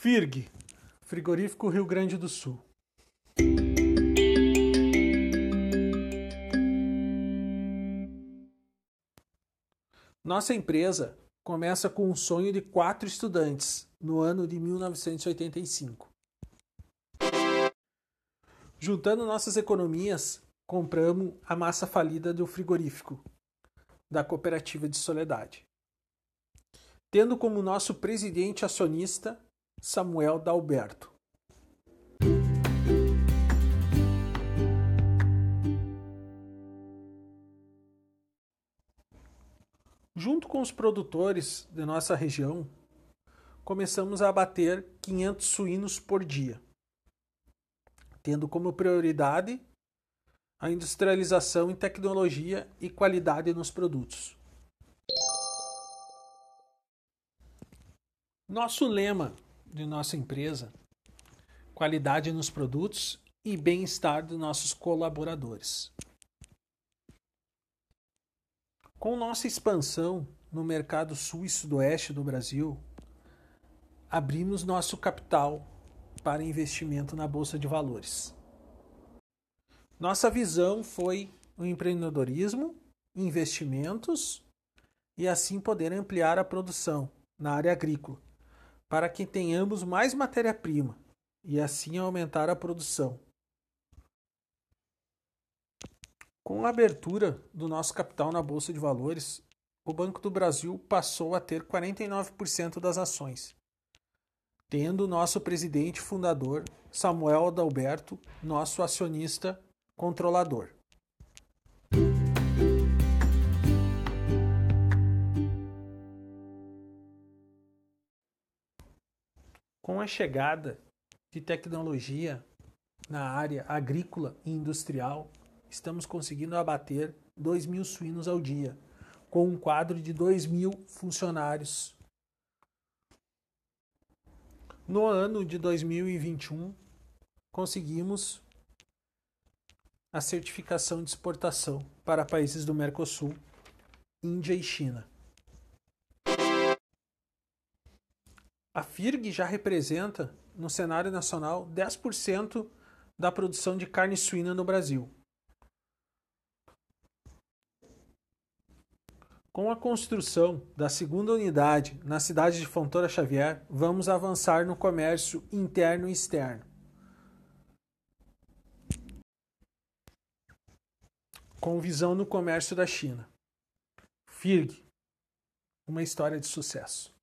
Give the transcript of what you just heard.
FIRG, Frigorífico Rio Grande do Sul. Nossa empresa começa com um sonho de quatro estudantes no ano de 1985. Juntando nossas economias, compramos a massa falida do frigorífico da Cooperativa de Soledade, tendo como nosso presidente acionista Samuel Dalberto. Junto com os produtores de nossa região, começamos a abater 500 suínos por dia, tendo como prioridade a industrialização em tecnologia e qualidade nos produtos. Nosso lema de nossa empresa: qualidade nos produtos e bem-estar dos nossos colaboradores. Com nossa expansão no mercado sul e sudoeste do Brasil, abrimos nosso capital para investimento na bolsa de valores. Nossa visão foi o empreendedorismo, investimentos e assim poder ampliar a produção na área agrícola para que tenhamos mais matéria-prima e assim aumentar a produção. Com a abertura do nosso capital na Bolsa de Valores, o Banco do Brasil passou a ter 49% das ações, tendo nosso presidente fundador, Samuel Adalberto, nosso acionista controlador. Com a chegada de tecnologia na área agrícola e industrial, estamos conseguindo abater 2 mil suínos ao dia, com um quadro de 2 mil funcionários. No ano de 2021, conseguimos a certificação de exportação para países do Mercosul, Índia e China. A FIRG já representa, no cenário nacional, 10% da produção de carne suína no Brasil. Com a construção da segunda unidade na cidade de Fontoura Xavier, vamos avançar no comércio interno e externo. Com visão no comércio da China. FIRG, uma história de sucesso.